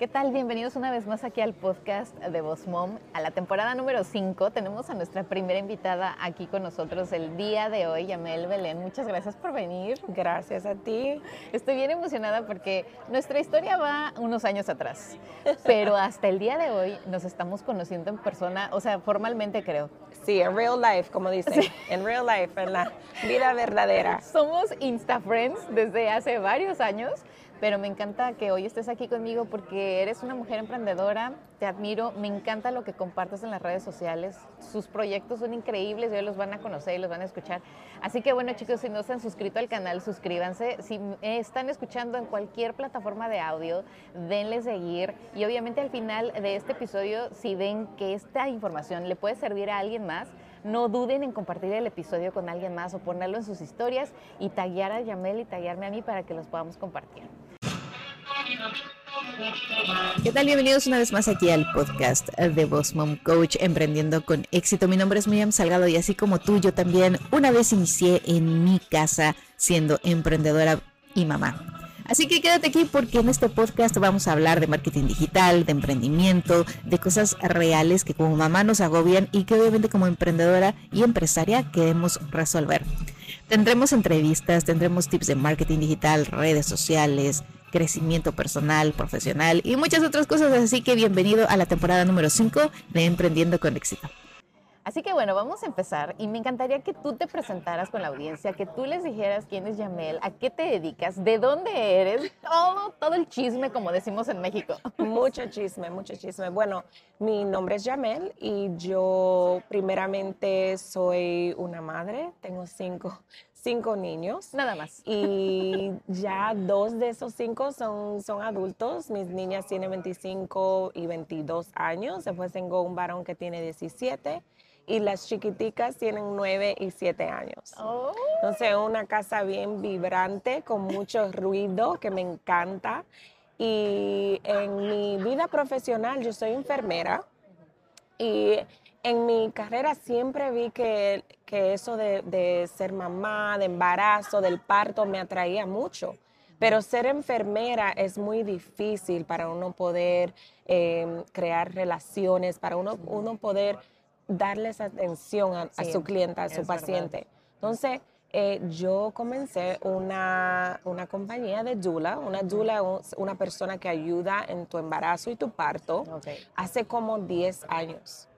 ¿Qué tal? Bienvenidos una vez más aquí al podcast de Boss Mom. A la temporada número 5 tenemos a nuestra primera invitada aquí con nosotros el día de hoy, Yamel Belén. Muchas gracias por venir. Gracias a ti. Estoy bien emocionada porque nuestra historia va unos años atrás, pero hasta el día de hoy nos estamos conociendo en persona, o sea, formalmente creo. Sí, en real life, como dicen, en real life, en la vida verdadera. Somos Insta Friends desde hace varios años pero me encanta que hoy estés aquí conmigo porque eres una mujer emprendedora, te admiro, me encanta lo que compartes en las redes sociales, sus proyectos son increíbles, hoy los van a conocer y los van a escuchar. Así que bueno chicos, si no se han suscrito al canal, suscríbanse, si están escuchando en cualquier plataforma de audio, denle seguir y obviamente al final de este episodio, si ven que esta información le puede servir a alguien más, no duden en compartir el episodio con alguien más o ponerlo en sus historias y taguear a Yamel y taguearme a mí para que los podamos compartir. ¿Qué tal? Bienvenidos una vez más aquí al podcast de Boss Mom Coach Emprendiendo con éxito. Mi nombre es Miriam Salgado y así como tú, yo también una vez inicié en mi casa siendo emprendedora y mamá. Así que quédate aquí porque en este podcast vamos a hablar de marketing digital, de emprendimiento, de cosas reales que como mamá nos agobian y que obviamente como emprendedora y empresaria queremos resolver. Tendremos entrevistas, tendremos tips de marketing digital, redes sociales, crecimiento personal, profesional y muchas otras cosas. Así que bienvenido a la temporada número 5 de Emprendiendo con éxito. Así que bueno, vamos a empezar y me encantaría que tú te presentaras con la audiencia, que tú les dijeras quién es Yamel, a qué te dedicas, de dónde eres, todo, todo el chisme como decimos en México. Mucho chisme, mucho chisme. Bueno, mi nombre es Yamel y yo primeramente soy una madre, tengo cinco, cinco niños. Nada más. Y ya dos de esos cinco son, son adultos. Mis niñas tienen 25 y 22 años. Después tengo un varón que tiene 17 y las chiquiticas tienen 9 y 7 años. Oh. Entonces, una casa bien vibrante, con mucho ruido, que me encanta. Y en mi vida profesional, yo soy enfermera. Y en mi carrera siempre vi que, que eso de, ser mamá, de embarazo, del parto, me atraía mucho. Pero ser enfermera es muy difícil para uno poder eh, crear relaciones, para uno, uno poder darles atención a, su cliente, a su paciente. Entonces, eh, yo comencé una, una, compañía de Dula. Una Dula es una persona que ayuda en tu embarazo y tu parto hace como 10 años.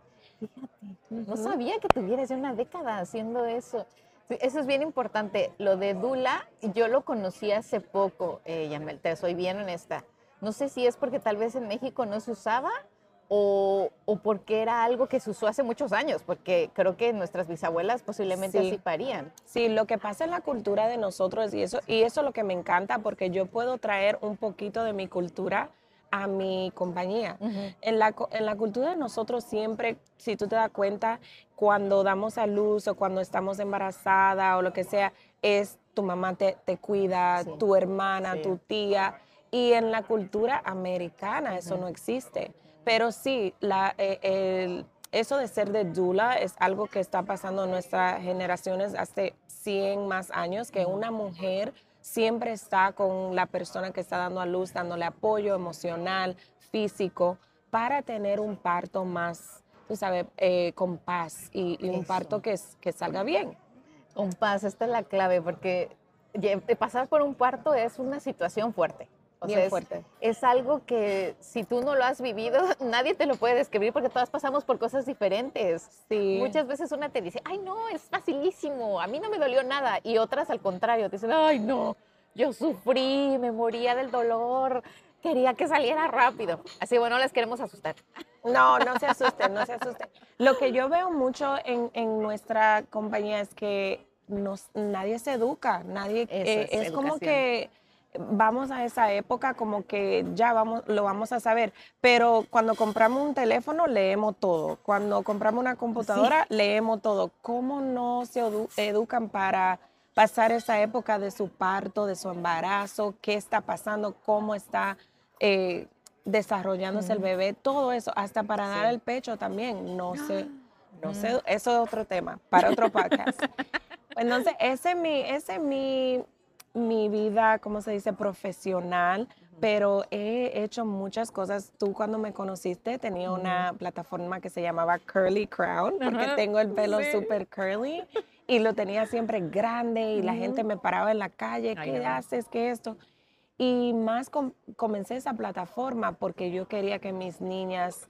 Fíjate, no sabía que tuvieras ya una década haciendo eso. Eso es bien importante. Lo de Dula, yo lo conocí hace poco, eh, Yamel, te soy bien honesta. No sé si es porque tal vez en México no se usaba o, porque era algo que se usó hace muchos años, porque creo que nuestras bisabuelas posiblemente así parían. Sí, lo que pasa en la cultura de nosotros y eso, y eso es lo que me encanta, porque yo puedo traer un poquito de mi cultura a mi compañía. en, la, en la cultura de nosotros siempre, si tú te das cuenta, cuando damos a luz o cuando estamos embarazada o lo que sea, es tu mamá te, te cuida, tu hermana, tu tía. Y en la cultura americana eso no existe. Pero sí, la, eh, eso de ser de dula es algo que está pasando en nuestras generaciones hace 100 más años, que una mujer siempre está con la persona que está dando a luz, dándole apoyo emocional, físico, para tener un parto más, tú sabes, eh, con paz y, un parto que, que salga bien. Con paz, esta es la clave, porque pasar por un parto es una situación fuerte. Bien fuerte. Es, algo que si tú no lo has vivido, nadie te lo puede describir porque todas pasamos por cosas diferentes. Sí. Muchas veces una te dice, ay no, es facilísimo, a mí no me dolió nada. Y otras al contrario, te dicen, ay no, yo sufrí, me moría del dolor, quería que saliera rápido. Así bueno, las queremos asustar. No, no se asusten, no se asusten. Lo que yo veo mucho en, en nuestra compañía es que nos, nadie se educa, nadie, eh, es como que vamos a esa época como que ya vamos, lo vamos a saber, pero cuando compramos un teléfono leemos todo, cuando compramos una computadora leemos todo. ¿Cómo no se educan para pasar esa época de su parto, de su embarazo, qué está pasando, cómo está eh, desarrollándose el bebé, todo eso, hasta para dar el pecho también, no sé, no sé, eso es otro tema, para otro podcast. Entonces, ese es mi, ese es mi mi vida, ¿cómo se dice?, profesional, pero he hecho muchas cosas. Tú cuando me conociste tenía una plataforma que se llamaba Curly Crown, porque tengo el pelo súper curly y lo tenía siempre grande y la gente me paraba en la calle, ¿qué haces? ¿Qué esto? Y más comencé esa plataforma porque yo quería que mis niñas,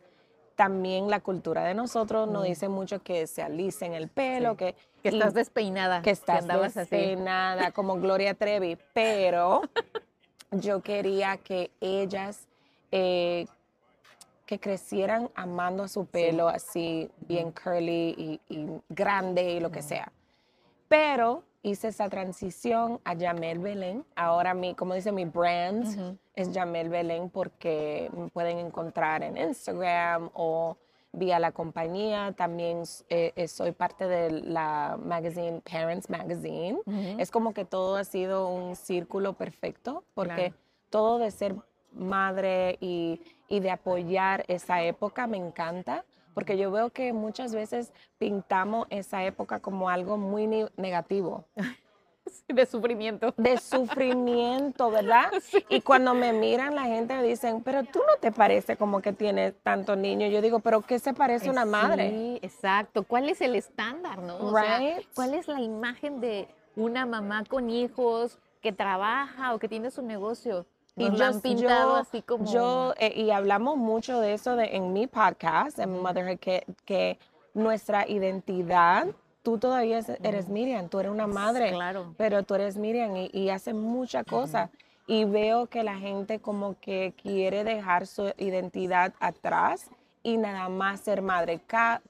también la cultura de nosotros nos dice mucho que se alicen el pelo, que, que estás despeinada. Que estás despeinada, como Gloria Trevi, pero yo quería que ellas eh, que crecieran amando a su pelo así, bien curly y, grande y lo que sea. Pero hice esa transición a Jamel Belén. Ahora mi, como dice mi brand, es Jamel Belén porque me pueden encontrar en Instagram o vía la compañía. También eh, eh, soy parte de la magazine Parents Magazine. Es como que todo ha sido un círculo perfecto porque todo de ser madre y, y de apoyar esa época me encanta porque yo veo que muchas veces pintamos esa época como algo muy negativo. De sufrimiento. De sufrimiento, ¿verdad? Y cuando me miran, la gente me dicen, pero tú no te parece como que tienes tantos niños. Yo digo, pero ¿qué se parece una madre? Sí, exacto. ¿Cuál es el estándar, no? ¿Cuál es la imagen de una mamá con hijos que trabaja o que tiene su negocio? Y yo, han pintado así como... Yo, eh, y hablamos mucho de eso de, en mi podcast, en Motherhood, que, que nuestra identidad tú todavía eres Miriam, tú eres una madre, claro. pero tú eres Miriam y, y haces muchas cosas. Y veo que la gente como que quiere dejar su identidad atrás y nada más ser madre.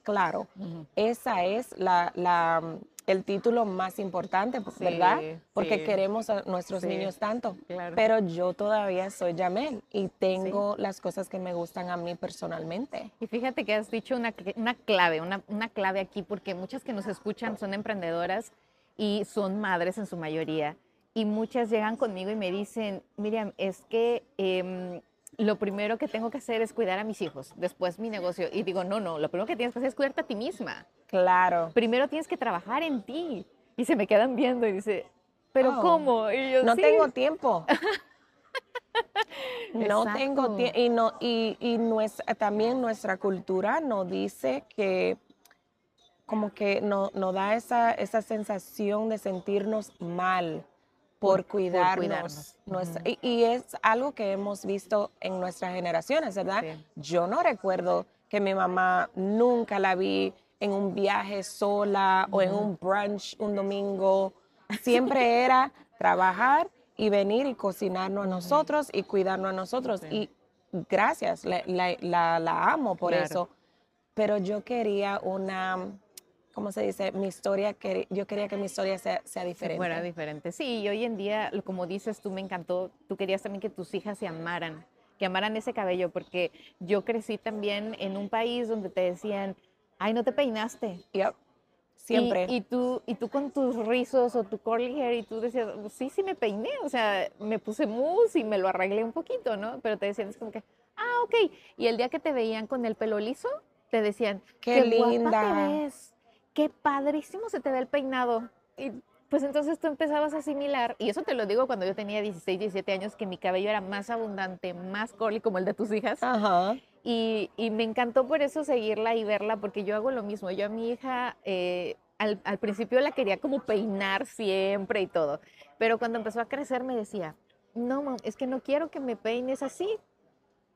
claro, esa es la, la, el título más importante, ¿verdad? Porque queremos a nuestros niños tanto. Pero yo todavía soy Yamel y tengo las cosas que me gustan a mí personalmente. Y fíjate que has dicho una, una clave, una, una, clave aquí, porque muchas que nos escuchan son emprendedoras y son madres en su mayoría. Y muchas llegan conmigo y me dicen, Miriam, es que... Em, lo primero que tengo que hacer es cuidar a mis hijos, después mi negocio. Y digo, no, no, lo primero que tienes que hacer es cuidarte a ti misma. Claro. Primero tienes que trabajar en ti. Y se me quedan viendo y dice, ¿pero oh, cómo? no tengo tiempo. no tengo tiempo. Y, no, y, y también nuestra cultura nos dice que como que nos no da esa, esa sensación de sentirnos mal por, cuidarnos. y, es algo que hemos visto en nuestras generaciones, ¿verdad? Yo no recuerdo que mi mamá nunca la vi en un viaje sola o en un brunch un domingo. Siempre era trabajar y venir y cocinarnos a nosotros y cuidarnos a nosotros. Y gracias, la, amo por eso. Pero yo quería una ¿cómo se dice? Mi historia, yo quería que mi historia sea, sea diferente. Fuera diferente. Sí, y hoy en día, como dices tú, me encantó, tú querías también que tus hijas se amaran, que amaran ese cabello, porque yo crecí también en un país donde te decían, ay, no te peinaste. Yep. Siempre. Y, tú, y tú con tus rizos o tu curly hair y tú decías, sí, sí me peiné, o sea, me puse mousse y me lo arreglé un poquito, ¿no? Pero te decían, es como que, ah, ok. Y el día que te veían con el pelo liso, te decían, qué, qué linda. Guapa te ves qué padrísimo se te ve el peinado. Y pues entonces tú empezabas a asimilar, y eso te lo digo cuando yo tenía 16, 17 años, que mi cabello era más abundante, más curly como el de tus hijas. Ajá. Y, y, me encantó por eso seguirla y verla, porque yo hago lo mismo. Yo a mi hija eh, al, al, principio la quería como peinar siempre y todo, pero cuando empezó a crecer me decía, no, es que no quiero que me peines así,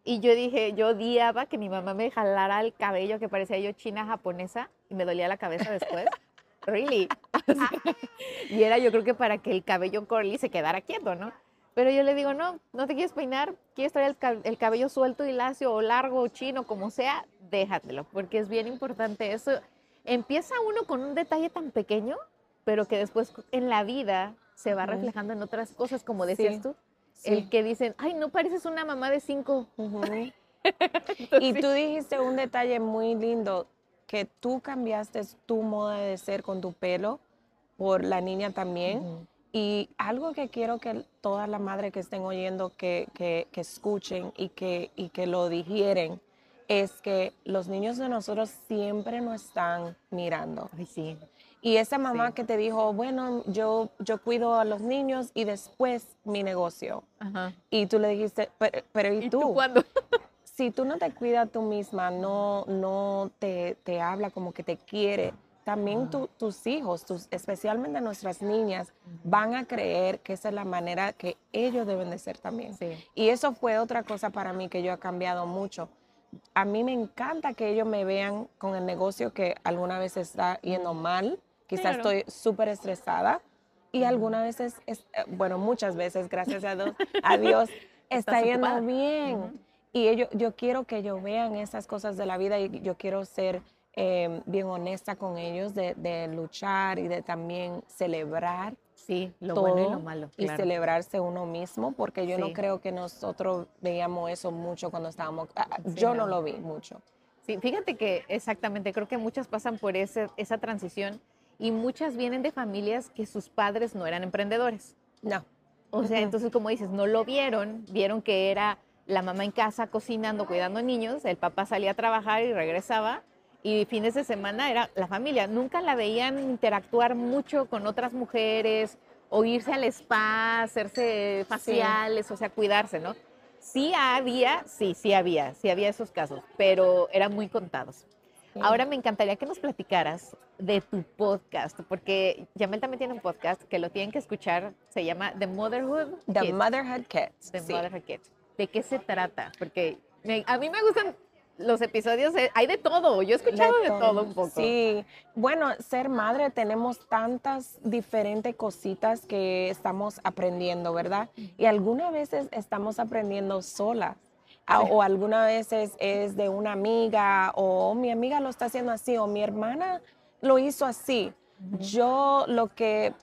y yo dije, yo odiaba que mi mamá me jalara el cabello que parecía yo china japonesa y me dolía la cabeza después. really. y era yo creo que para que el cabello curly se quedara quieto, ¿no? Pero yo le digo, no, no te quieres peinar, quieres traer el, cabello suelto y lacio o largo o chino, como sea, déjatelo, porque es bien importante eso. Empieza uno con un detalle tan pequeño, pero que después en la vida se va reflejando en otras cosas, como decías tú el que dicen, ay, no pareces una mamá de cinco. y tú dijiste un detalle muy lindo, que tú cambiaste tu moda de ser con tu pelo por la niña también. Y algo que quiero que todas las madres que estén oyendo, que, que, que escuchen y que, y que lo digieren, es que los niños de nosotros siempre nos están mirando. Ay, sí. Y esa mamá que te dijo, bueno, yo, yo cuido a los niños y después mi negocio. Y tú le dijiste, pero, ¿y, tú? cuándo? si tú no te cuidas tú misma, no, no te, te habla como que te quiere, también tus hijos, tus, especialmente nuestras niñas, van a creer que esa es la manera que ellos deben de ser también. Y eso fue otra cosa para mí que yo he cambiado mucho. A mí me encanta que ellos me vean con el negocio que alguna vez está yendo mal, quizás estoy súper estresada y algunas veces, es, eh, bueno, muchas veces, gracias a Dios, a Dios está yendo bien. Y ellos, yo quiero que ellos vean esas cosas de la vida y yo quiero ser Em, bien honesta con ellos, de, luchar y de también celebrar. Sí, lo bueno y lo malo. Y celebrarse uno mismo, porque yo no creo que nosotros veíamos eso mucho cuando estábamos. Ah, yo no. lo vi mucho. Sí, fíjate que exactamente, creo que muchas pasan por ese, esa transición y muchas vienen de familias que sus padres no eran emprendedores. No. O sea, entonces como dices, no lo vieron, vieron que era la mamá en casa cocinando, cuidando niños, el papá salía a trabajar y regresaba y fines de semana era la familia. Nunca la veían interactuar mucho con otras mujeres o irse al spa, hacerse faciales, o sea, cuidarse, ¿no? Sí había, sí, sí había, sí había esos casos, pero eran muy contados. Ahora me encantaría que nos platicaras de tu podcast, porque Yamel también tiene un podcast que lo tienen que escuchar, se llama The Motherhood The Motherhood Kids. The Motherhood Kids. ¿De qué se trata? Porque a mí me gustan los episodios, eh, hay de todo, yo he escuchado de, todo. un poco. Sí, bueno, ser madre tenemos tantas diferentes cositas que estamos aprendiendo, ¿verdad? Y algunas veces estamos aprendiendo sola. O algunas veces es de una amiga, o mi amiga lo está haciendo así, o mi hermana lo hizo así. Yo lo que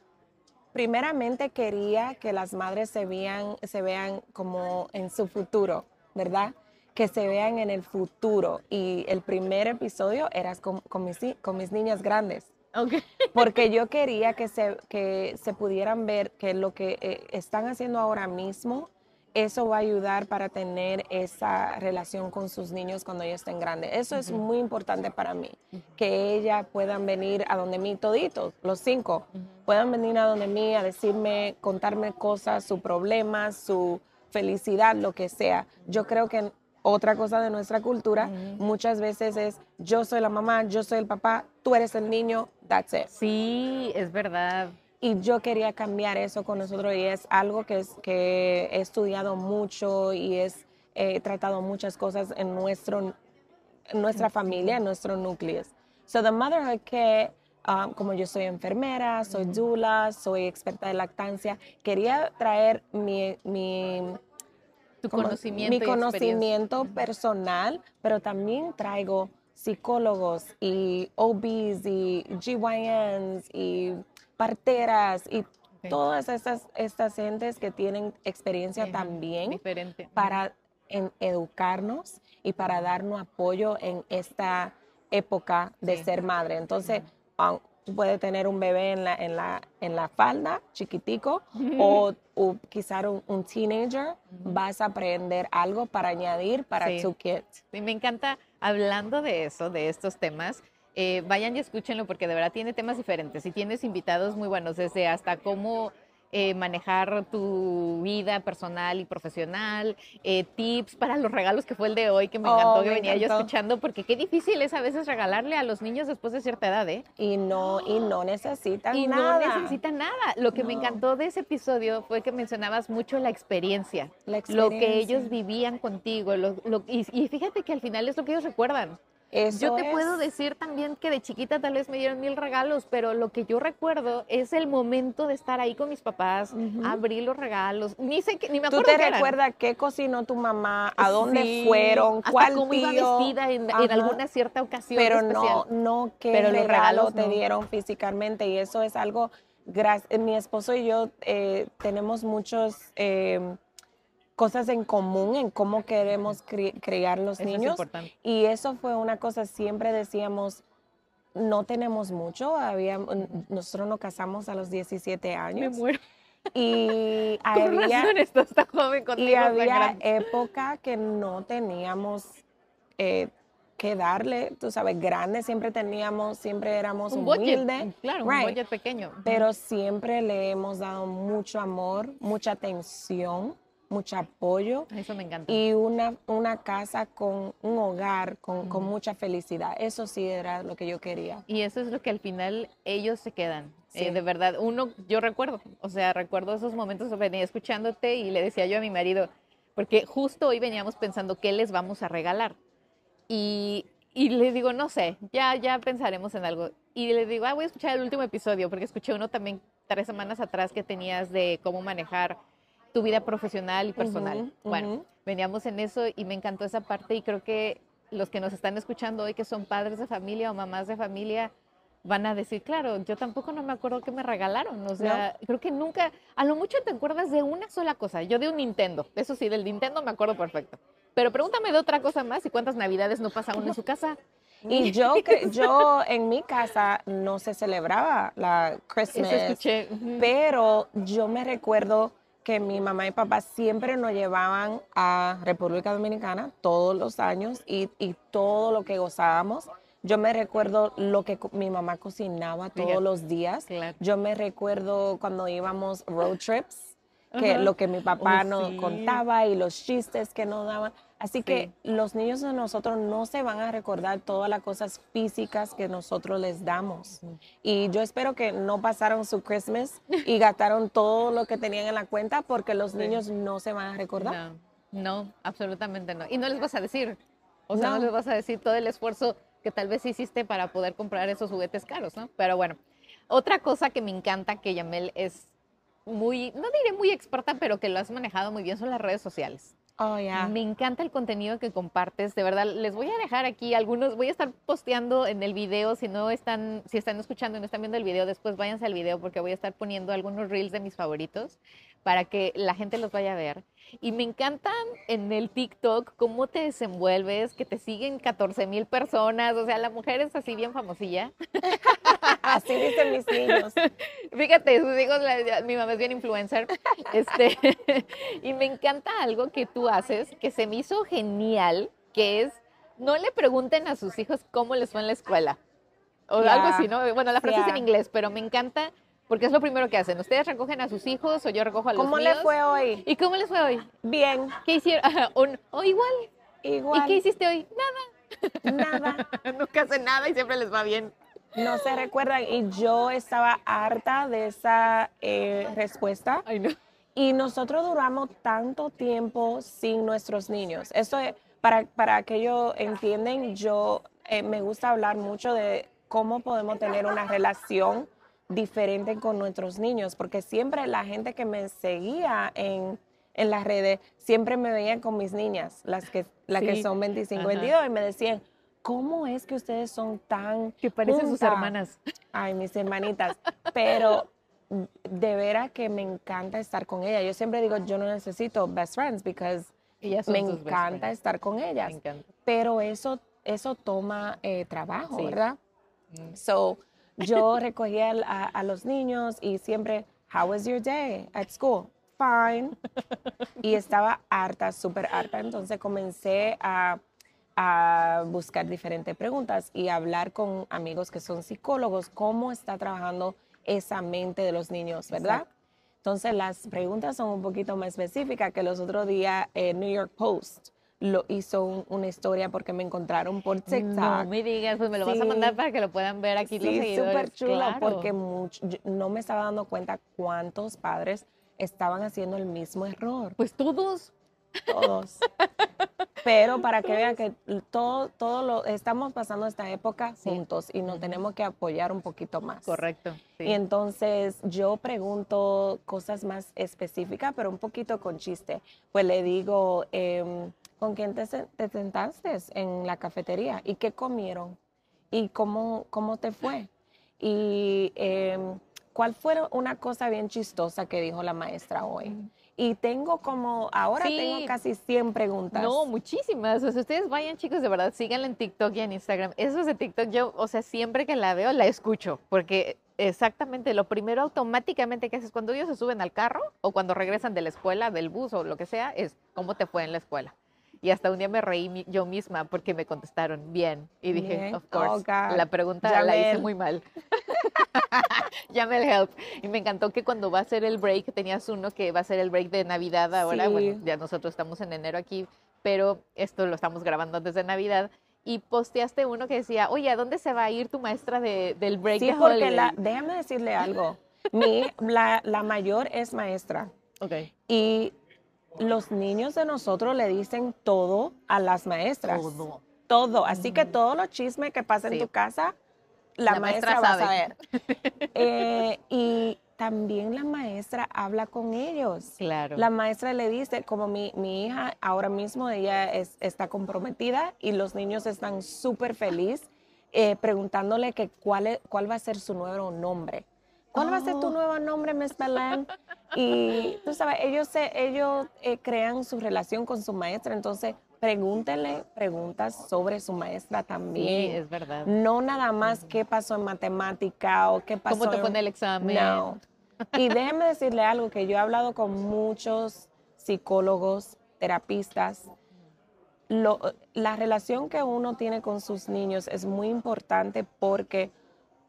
primeramente quería que las madres se vean, se vean como en su futuro, ¿verdad? que se vean en el futuro. Y el primer episodio era con, mis, con mis niñas grandes. Okay. Porque yo quería que se, que se pudieran ver que lo que eh, están haciendo ahora mismo, eso va a ayudar para tener esa relación con sus niños cuando ellos estén grandes. Eso es muy importante para mí, que ellas puedan venir a donde mí toditos, los cinco, puedan venir a donde mí a decirme, contarme cosas, su problema, su felicidad, lo que sea. Yo creo que otra cosa de nuestra cultura muchas veces es yo soy la mamá, yo soy el papá, tú eres el niño, that's it. Sí, es verdad. Y yo quería cambiar eso con nosotros y es algo que, es, que he estudiado mucho y es, he tratado muchas cosas en, nuestro, nuestra familia, en nuestro núcleo. So the motherhood que um, como yo soy enfermera, soy doula, soy experta de lactancia, quería traer mi, mi conocimiento. Mi conocimiento personal, pero también traigo psicólogos y OBs y GYNs y parteras y todas estas, estas gentes que tienen experiencia también diferente. para educarnos y para darnos apoyo en esta época de ser madre. Entonces, tú puedes tener un bebé en la, en la, en la falda, chiquitico, o, o quizás un, teenager, vas a aprender algo para añadir para tu kit. Sí, me encanta, hablando de eso, de estos temas, eh, vayan y escúchenlo porque de verdad tiene temas diferentes y tienes invitados muy buenos, desde hasta cómo eh, manejar tu vida personal y profesional, eh, tips para los regalos que fue el de hoy, que me encantó, oh, que venía yo escuchando, porque qué difícil es a veces regalarle a los niños después de cierta edad, ¿eh? Y no, y no necesitan y nada. Y no necesitan nada. Lo que me encantó de ese episodio fue que mencionabas mucho la experiencia, lo que ellos vivían contigo, y, y fíjate que al final es lo que ellos recuerdan. Yo te puedo decir también que de chiquita tal vez me dieron mil regalos, pero lo que yo recuerdo es el momento de estar ahí con mis papás, abrir los regalos. Ni sé que, ni me acuerdo. ¿Tú te recuerdas qué cocinó tu mamá? ¿A dónde fueron? ¿Cuál cómo iba vestida en, alguna cierta ocasión? Pero no, no qué pero regalo te dieron físicamente. Y eso es algo. Mi esposo y yo eh, tenemos muchos. Eh, cosas en común en cómo queremos criar los niños. y eso fue una cosa, siempre decíamos, no tenemos mucho, había, nosotros nos casamos a los 17 años. Me muero. Y había, joven y había época que no teníamos, eh, qué darle, tú sabes, grande siempre teníamos, siempre éramos Un budget, humildes. claro, un Right. budget pequeño. Pero siempre le hemos dado mucho amor, mucha atención, mucho apoyo Eso me encanta. y una, una casa con un hogar con, con mucha felicidad. Eso sí era lo que yo quería. Y eso es lo que al final ellos se quedan. Eh, de verdad, uno, yo recuerdo, o sea, recuerdo esos momentos, venía escuchándote y le decía yo a mi marido, porque justo hoy veníamos pensando qué les vamos a regalar. Y, y le digo, no sé, ya, ya pensaremos en algo. Y le digo, ah, voy a escuchar el último episodio, porque escuché uno también tres semanas atrás que tenías de cómo manejar tu vida profesional y personal. Bueno, veníamos en eso y me encantó esa parte y creo que los que nos están escuchando hoy que son padres de familia o mamás de familia van a decir, claro, yo tampoco no me acuerdo qué me regalaron, o sea, creo que nunca, a lo mucho te acuerdas de una sola cosa, yo de un Nintendo, eso sí, del Nintendo me acuerdo perfecto, pero pregúntame de otra cosa más y cuántas navidades no pasa uno en su casa. Y yo, que, yo en mi casa no se celebraba la Christmas. Eso escuché. Pero yo me recuerdo que mi mamá y papá siempre nos llevaban a República Dominicana todos los años y, y todo lo que gozábamos. Yo me recuerdo lo que mi mamá cocinaba todos Fíjate. los días. Claro. Yo me recuerdo cuando íbamos road trips, que lo que mi papá Oh, nos sí. contaba y los chistes que nos daban. Así que los niños de nosotros no se van a recordar todas las cosas físicas que nosotros les damos. Y yo espero que no pasaron su Christmas y gastaron todo lo que tenían en la cuenta porque los Sí. niños no se van a recordar. No, no, absolutamente no. Y no les vas a decir, o sea, no, No. les vas a decir todo el esfuerzo que tal vez hiciste para poder comprar esos juguetes caros, ¿no? Pero bueno, otra cosa que me encanta que Yamel es muy, no diré muy experta, pero que lo has manejado muy bien son las redes sociales. Oh. Me encanta el contenido que compartes, de verdad. Les voy a dejar aquí algunos, voy a estar posteando en el video, si no están, si están escuchando y no están viendo el video, después váyanse al video porque voy a estar poniendo algunos reels de mis favoritos para que la gente los vaya a ver. Y me encantan en el TikTok cómo te desenvuelves, que te siguen 14 mil personas, o sea, la mujer es así bien famosilla. Así dicen mis niños. Fíjate, sus hijos, la- mi mamá es bien influencer. Este, y me encanta algo que tú haces que se me hizo genial, que es no le pregunten a sus hijos cómo les fue en la escuela. O algo así, ¿no? Bueno, la frase es en inglés, pero me encanta porque es lo primero que hacen. Ustedes recogen a sus hijos o yo recojo a los ¿Cómo míos. le fue hoy? ¿Y cómo les fue hoy? Bien, ¿Qué hicieron? O, o igual. igual. ¿Y qué hiciste hoy? Nada. Nada. Nunca hacen nada y siempre les va bien. No se recuerdan. Y yo estaba harta de esa eh, respuesta. Ay, no. Y nosotros duramos tanto tiempo sin nuestros niños. Eso es, para, para que ellos entienden, yo eh, me gusta hablar mucho de cómo podemos tener una relación diferente con nuestros niños, porque siempre la gente que me seguía en, en las redes, siempre me veían con mis niñas, las que, las que Sí, son 25, ajá. 22, y me decían, ¿cómo es que ustedes son tan Que parecen sus juntas?" hermanas. Ay, mis hermanitas. Pero de veras que me encanta estar con ella. Yo siempre digo, yo no necesito best friends because me encanta estar con ellas. Pero eso, eso toma eh, trabajo, Sí. ¿verdad? Mm. So, yo recogía a, a los niños y siempre, how was your day at school? Fine. Y estaba harta, súper harta. Entonces comencé a, a buscar diferentes preguntas y hablar con amigos que son psicólogos, cómo está trabajando esa mente de los niños, ¿verdad? Exacto. Entonces las preguntas son un poquito más específicas que los otros días eh, New York Post lo hizo un- una historia porque me encontraron por TikTok. No me digas, pues me lo vas a Sí. mandar para que lo puedan ver aquí los Sí, seguidores. súper chulo, Claro. porque much- yo no me estaba dando cuenta cuántos padres estaban haciendo el mismo error, Pues todos. todos. Pero para que vean que todo, todo lo estamos pasando esta época Sí. juntos y nos Ujú. tenemos que apoyar un poquito más. Correcto. sí. Y entonces yo pregunto cosas más específicas, pero un poquito con chiste. Pues le digo, em, ¿con quién te, te sentaste en la cafetería? ¿Y qué comieron? ¿Y cómo, cómo te fue? ¿Y em, cuál fue una cosa bien chistosa que dijo la maestra hoy? Y tengo como, ahora Sí. tengo casi 100 preguntas. No, muchísimas. O sea, ustedes vayan, chicos, de verdad, síganla en TikTok y en Instagram. Esos de TikTok, yo, o sea, siempre que la veo, la escucho, porque exactamente lo primero automáticamente que haces cuando ellos se suben al carro o cuando regresan de la escuela, del bus o lo que sea, es cómo te fue en la escuela. Y hasta un día me reí mi- yo misma porque me contestaron bien. Y dije, Bien. of Oh, course, God. la pregunta la hice muy mal. Llame el help. Y me encantó que cuando va a ser el break, tenías uno que va a ser el break de Navidad ahora. Bueno, Sí. ya nosotros estamos en enero aquí, pero esto lo estamos grabando antes de Navidad. Y posteaste uno que decía, oye, ¿a dónde se va a ir tu maestra de- del break Sí, de porque holiday?" la, déjame decirle algo. Mi, la, la mayor es maestra Ok. y los niños de nosotros le dicen todo a las maestras. Todo. Todo. Así que todos los chismes que pasan Sí. en tu casa, la, La maestra maestra, va a sabe. saber. Eh, y también la maestra habla con ellos. Claro. La maestra le dice, como mi, mi hija ahora mismo, ella es, está comprometida y los niños están súper felices preguntándole que cuál, es- cuál va a ser su nuevo nombre. ¿Cuál va a ser tu Oh. nuevo nombre, Miss Belén? Y tú sabes, ellos, se, ellos eh, crean su relación con su maestra, entonces pregúntenle preguntas sobre su maestra sí, también. es verdad. No nada más qué pasó en matemática o qué pasó ¿Cómo te en- el examen? no. Y déjeme decirle algo que yo he hablado con muchos psicólogos, terapistas. Lo- la relación que uno tiene con sus niños es muy importante porque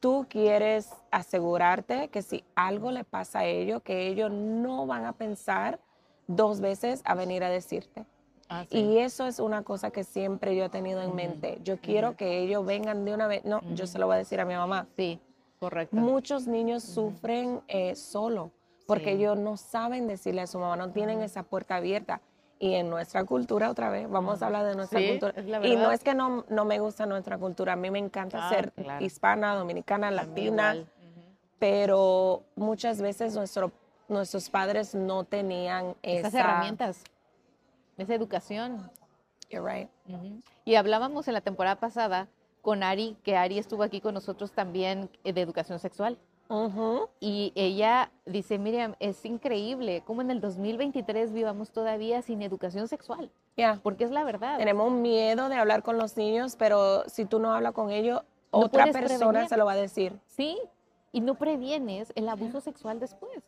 tú quieres asegurarte que si algo le pasa a ellos, que ellos no van a pensar dos veces a venir a decirte. Ah, sí. Y eso es una cosa que siempre yo he tenido en mente. Yo quiero que ellos vengan de una vez. No, yo se lo voy a decir a mi mamá. Sí, correcto. Muchos niños sufren eh, solo porque Sí. ellos no saben decirle a su mamá, no tienen esa puerta abierta. Y en nuestra cultura, otra vez, vamos a hablar de nuestra Sí, cultura. Y no es que no, no me gusta nuestra cultura, a mí me encanta Ah, ser claro. hispana, dominicana, latina, pero muchas veces nuestro, nuestros padres no tenían Esas esa... herramientas, esa educación. You're right. Y hablábamos en la temporada pasada con Ari, que Ari estuvo aquí con nosotros también eh, de educación sexual. Ujú. Y ella dice, Miriam, es increíble cómo en el 2023 vivamos todavía sin educación sexual, Yeah. porque es la verdad. Tenemos miedo de hablar con los niños, pero si tú no hablas con ellos, No otra persona prevenir. se lo va a decir. Sí, y no previenes el abuso sexual después.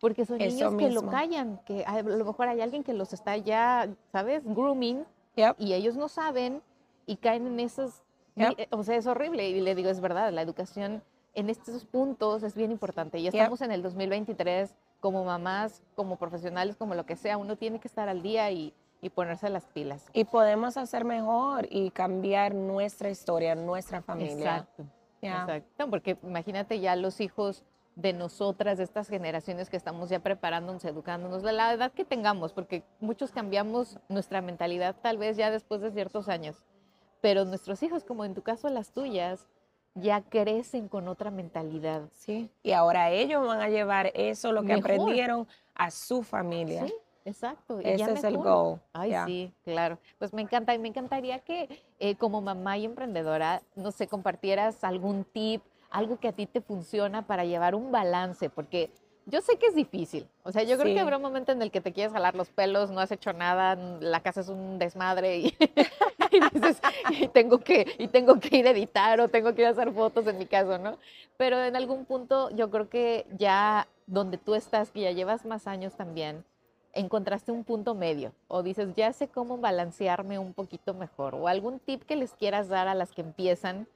Porque son Eso niños que lo callan, que a lo mejor hay alguien que los está ya, ¿sabes? Grooming, Yep. y ellos no saben y caen en esos, Yep. eh, o sea, es horrible. Y le digo, es verdad, la educación en estos puntos es bien importante. Yep. estamos en el 2023, como mamás, como profesionales, como lo que sea, uno tiene que estar al día y, y ponerse las pilas. Y podemos hacer mejor y cambiar nuestra historia, nuestra familia. Exacto. Yeah. Exacto, porque imagínate ya los hijos de nosotras, de estas generaciones que estamos ya preparándonos, educándonos, de la edad que tengamos, porque muchos cambiamos nuestra mentalidad tal vez ya después de ciertos años, pero nuestros hijos, como en tu caso las tuyas, ya crecen con otra mentalidad. Sí. Y ahora ellos van a llevar eso, lo que Mejor. aprendieron, a su familia. Sí, exacto. Ese ya es el goal. Ay, Yeah. sí, claro. Pues me encanta y me encantaría que eh, como mamá y emprendedora, no sé, compartieras algún tip, algo que a ti te funciona para llevar un balance, porque yo sé que es difícil. O sea, yo creo Sí. que habrá un momento en el que te quieres jalar los pelos, no has hecho nada, la casa es un desmadre y, y dices, y tengo que y tengo que ir a editar o tengo que ir a hacer fotos en mi caso, ¿no? Pero en algún punto yo creo que ya donde tú estás, que ya llevas más años también, encontraste un punto medio o dices, ya sé cómo balancearme un poquito mejor o algún tip que les quieras dar a las que empiezan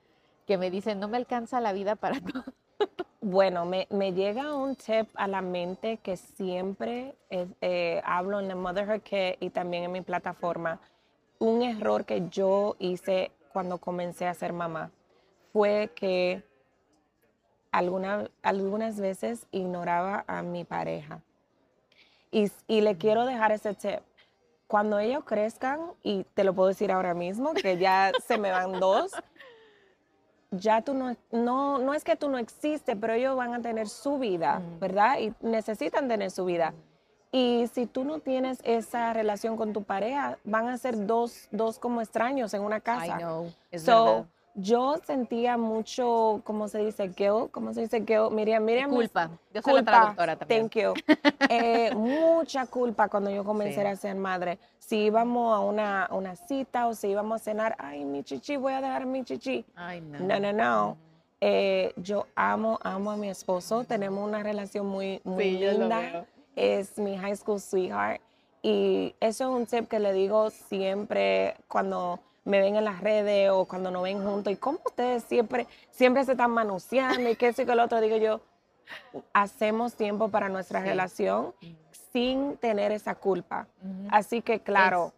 que me dicen, no me alcanza la vida para todo. Bueno, me, me llega un tip a la mente que siempre eh, eh, hablo en la Motherhood Kit y también en mi plataforma. Un error que yo hice cuando comencé a ser mamá fue que alguna- algunas veces ignoraba a mi pareja. Y, y le quiero dejar ese tip. Cuando ellos crezcan, y te lo puedo decir ahora mismo, que ya se me van dos, ya tú no, no, no es que tú no existes, pero ellos van a tener su vida, Mm. ¿verdad? Y necesitan tener su vida. Y si tú no tienes esa relación con tu pareja, van a ser dos, dos como extraños en una I casa. know, es So, verdad. Yo sentía mucho, ¿cómo se dice? Guilt, ¿cómo se dice guilt? Miriam, Miriam. Culpa. Yo soy la culpa. traductora también. Thank you. Eh, mucha culpa cuando yo comencé Sí. a ser madre. Si íbamos a una, una cita o si íbamos a cenar, ay, mi chichi, voy a dejar mi chichi. Ay, no. No, no, no. Ujú. Eh, yo amo, amo a mi esposo. Tenemos una relación muy, muy Sí, linda. Es mi high school sweetheart. Y eso es un tip que le digo siempre cuando me ven en las redes o cuando nos ven juntos. ¿Y cómo ustedes siempre, siempre se están manoseando y qué eso y que lo otro? Digo yo, hacemos tiempo para nuestra relación sin tener esa culpa. Así que, claro,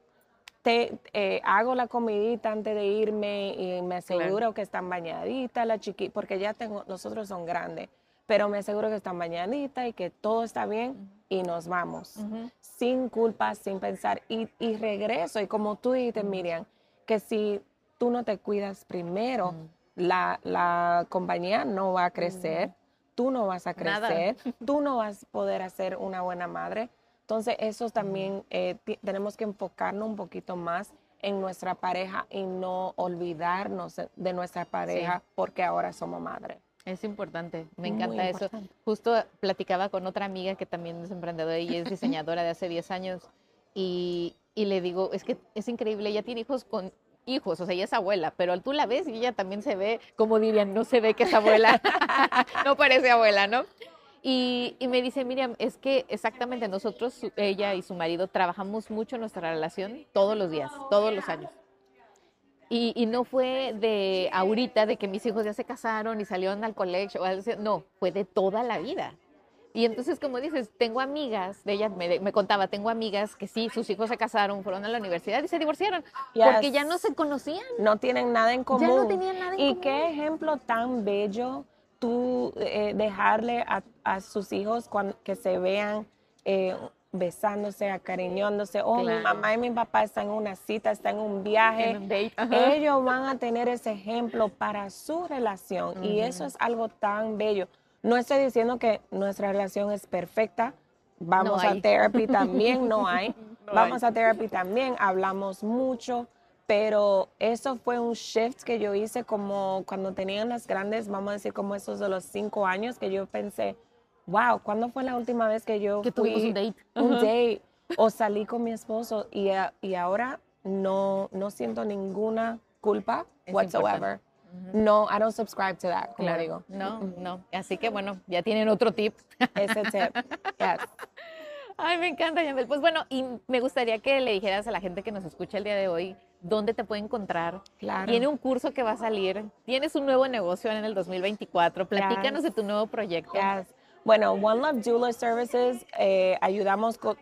te, eh, hago la comidita antes de irme y me aseguro que están bañaditas la chiquita, porque ya tengo, nosotros son grandes, pero me aseguro que están bañaditas y que todo está bien y nos vamos. Sin culpa, sin pensar. Y, y, regreso. Y como tú dijiste, Miriam, que si tú no te cuidas primero, la, la, compañía no va a crecer tú no vas a crecer, tú no vas a poder hacer una buena madre. Entonces, eso también eh, tenemos que enfocarnos un poquito más en nuestra pareja y no olvidarnos de nuestra pareja porque ahora somos madres. Es importante, me encanta eso. Justo platicaba con otra amiga que también es emprendedora y es diseñadora de hace 10 años y, y le digo, es que es increíble, ella tiene hijos con hijos, o sea, ella es abuela, pero tú la ves y ella también se ve, como dirían, no se ve que es abuela, no parece abuela, ¿no? Y, me dice, Miriam, es que exactamente nosotros, ella y su marido, trabajamos mucho nuestra relación todos los días, todos los años. Y, y, no fue de ahorita, de que mis hijos ya se casaron y salieron al colegio, no, fue de toda la vida. Y entonces, como dices, tengo amigas, de ella me, contaba, tengo amigas que sí, sus hijos se casaron, fueron a la universidad y se divorciaron, porque ya no se conocían. No tienen nada en común. Ya no tenían nada en y qué ejemplo tan bello tú eh, dejarle a, sus hijos cuando, que se vean eh, besándose, acariñándose. Oh, mi mamá y mi papá están en una cita, están en un viaje. Ellos van a tener ese ejemplo para su relación y eso es algo tan bello. No estoy diciendo que nuestra relación es perfecta. Vamos a terapia también, no hay. Vamos a terapia también, hablamos mucho, pero eso fue un shift que yo hice como cuando tenían las grandes, vamos a decir como esos de los cinco años, que yo pensé, wow, ¿cuándo fue la última vez que yo que tuvimos un date? Un date o salí con mi esposo y, y ahora no, no siento ninguna culpa whatsoever. No, I don't subscribe to that, como digo. No, no. Así que bueno, ya tienen otro tip. Ese tip, yes. Ay, me encanta, Yamel. Pues bueno, y me gustaría que le dijeras a la gente que nos escucha el día de hoy dónde te puede encontrar. Claro. Tiene un curso que va a salir, tienes un nuevo negocio en el 2024. Platícanos de tu nuevo proyecto. Yes. Bueno, One Love Jeweler Services eh, ayudamos con,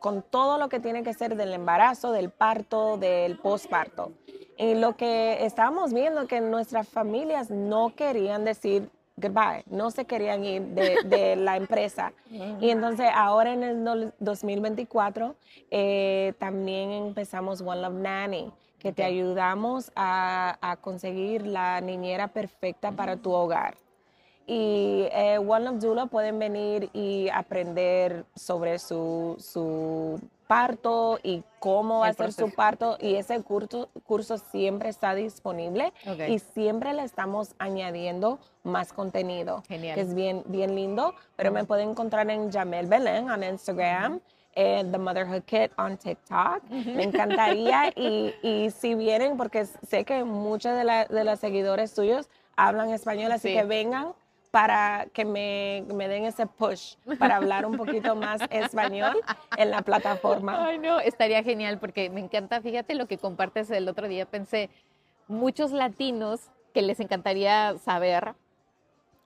con, todo lo que tiene que ser del embarazo, del parto, del postparto. Y lo que estábamos viendo que nuestras familias no querían decir goodbye, no se querían ir de, la empresa. Y entonces ahora en el 2024 eh, también empezamos One Love Nanny, que te ayudamos a, conseguir la niñera perfecta para tu hogar. Y eh, One Love Dula pueden venir y aprender sobre su, su parto y cómo va a ser su parto. Y ese curso, curso siempre está disponible y siempre le estamos añadiendo más contenido. Genial. Que es bien, bien lindo. Pero me pueden encontrar en Jamel Belén en Instagram. The Motherhood Kit on TikTok. Me encantaría. y, y, si vienen, porque sé que muchos de, la, de los seguidores tuyos hablan español, así que vengan para que me, me, den ese push para hablar un poquito más español en la plataforma. Ay, no, estaría genial porque me encanta, fíjate lo que compartes el otro día, pensé, muchos latinos que les encantaría saber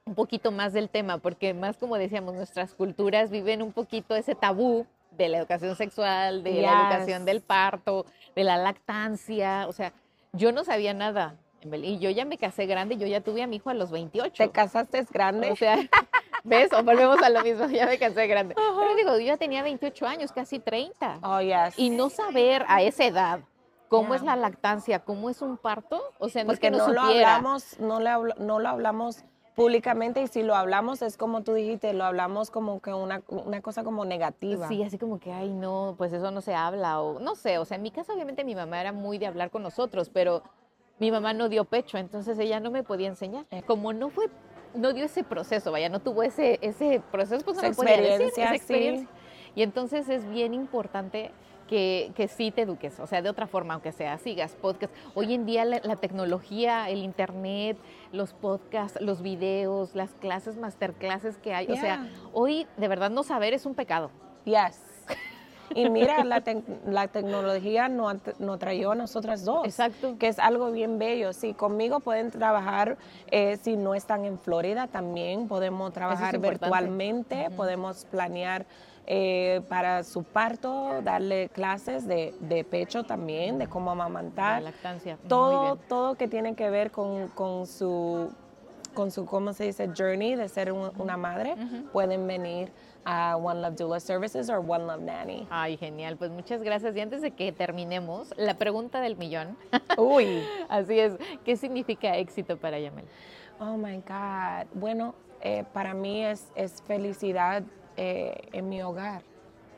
un poquito más del tema, porque más como decíamos, nuestras culturas viven un poquito ese tabú de la educación sexual, de la educación del parto, de la lactancia, o sea, yo no sabía nada y yo ya me casé grande, yo ya tuve a mi hijo a los 28. ¿Te casaste grande? O sea, ¿ves? O volvemos a lo mismo, ya me casé grande. Pero digo, yo ya tenía 28 años, casi 30. Oh, yes. Y no saber a esa edad cómo es la lactancia, cómo es un parto, o sea, no es que no, lo hablamos, no, le no lo hablamos públicamente y si lo hablamos es como tú dijiste, lo hablamos como que una, una, cosa como negativa. Sí, así como que, ay, no, pues eso no se habla o no sé, o sea, en mi casa obviamente mi mamá era muy de hablar con nosotros, pero mi mamá no dio pecho, entonces ella no me podía enseñar. Eh. Como no fue, no dio ese proceso, vaya, no tuvo ese, ese proceso, pues no me podía decir esa experiencia. Y entonces es bien importante que, que, sí te eduques, o sea, de otra forma, aunque sea, sigas podcast. Hoy en día la, tecnología, el internet, los podcasts, los videos, las clases, masterclasses que hay, o sea, hoy de verdad no saber es un pecado. Yes. Y mira, la, la tecnología nos no trajo a nosotras dos. Exacto. Que es algo bien bello. Sí, conmigo pueden trabajar, eh, si no están en Florida también, podemos trabajar virtualmente, podemos planear eh, para su parto, darle clases de, de, pecho también, de cómo amamantar. La lactancia. Todo, todo que tiene que ver con, con su con su, ¿cómo se dice?, journey de ser una madre, pueden venir a One Love Doula Services o One Love Nanny. Ay, genial. Pues muchas gracias. Y antes de que terminemos, la pregunta del millón. Uy. Así es. ¿Qué significa éxito para Yamel? Oh, my God. Bueno, eh, para mí es, es felicidad eh, en mi hogar,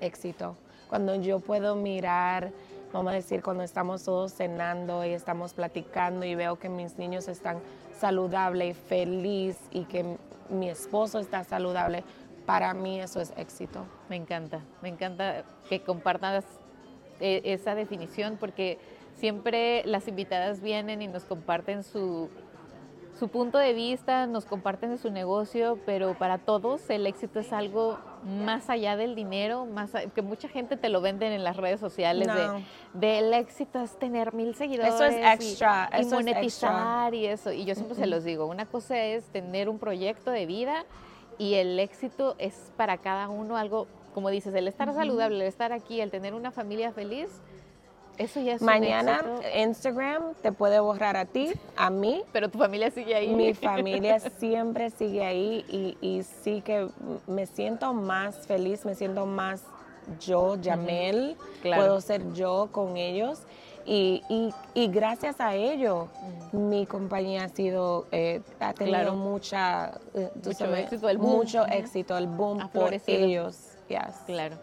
éxito. Cuando yo puedo mirar vamos a decir, cuando estamos todos cenando y estamos platicando y veo que mis niños están saludable y feliz y que mi esposo está saludable, para mí eso es éxito. Me encanta, me encanta que compartas eh, esa definición porque siempre las invitadas vienen y nos comparten su, su punto de vista, nos comparten de su negocio, pero para todos el éxito es algo más allá del dinero, más que mucha gente te lo venden en las redes sociales de, el éxito es tener mil seguidores. Eso es extra, y, monetizar y eso. Y yo siempre se los digo, una cosa es tener un proyecto de vida y el éxito es para cada uno algo, como dices, el estar saludable, el estar aquí, el tener una familia feliz eso ya es Mañana Instagram te puede borrar a ti, a mí. Pero tu familia sigue ahí. Mi familia siempre sigue ahí y, y sí que me siento más feliz, me siento más yo, Jamel, puedo ser yo con ellos. Y, y, gracias a ello, mi compañía ha sido, eh, ha tenido mucha, eh, mucho, éxito, el boom. mucho éxito, el boom por ellos. Claro.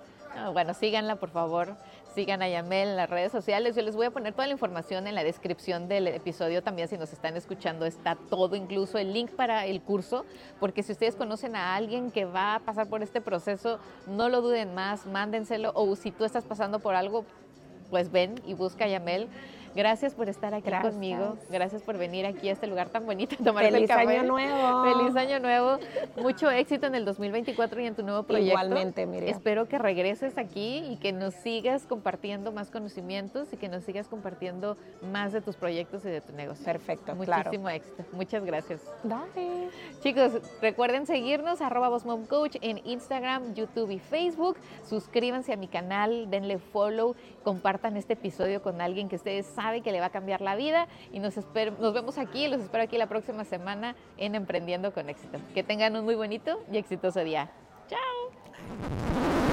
bueno, síganla, por favor. Sigan a Yamel en las redes sociales. Yo les voy a poner toda la información en la descripción del episodio también. Si nos están escuchando, está todo, incluso el link para el curso. Porque si ustedes conocen a alguien que va a pasar por este proceso, no lo duden más, mándenselo. O si tú estás pasando por algo, pues ven y busca a Yamel. Gracias por estar aquí conmigo. Gracias por venir aquí a este lugar tan bonito, tomar el café. Feliz año nuevo. Feliz año nuevo. Mucho éxito en el 2024 y en tu nuevo proyecto. Igualmente, Miriam. Espero que regreses aquí y que nos sigas compartiendo más conocimientos y que nos sigas compartiendo más de tus proyectos y de tu negocio. Perfecto, Muchísimo éxito. Muchas gracias. Bye. Chicos, recuerden seguirnos arroba Coach en Instagram, YouTube y Facebook. Suscríbanse a mi canal, denle follow, compartan este episodio con alguien que ustedes saben sabe que le va a cambiar la vida y nos, nos vemos aquí, los espero aquí la próxima semana en Emprendiendo con Éxito. Que tengan un muy bonito y exitoso día. Chao.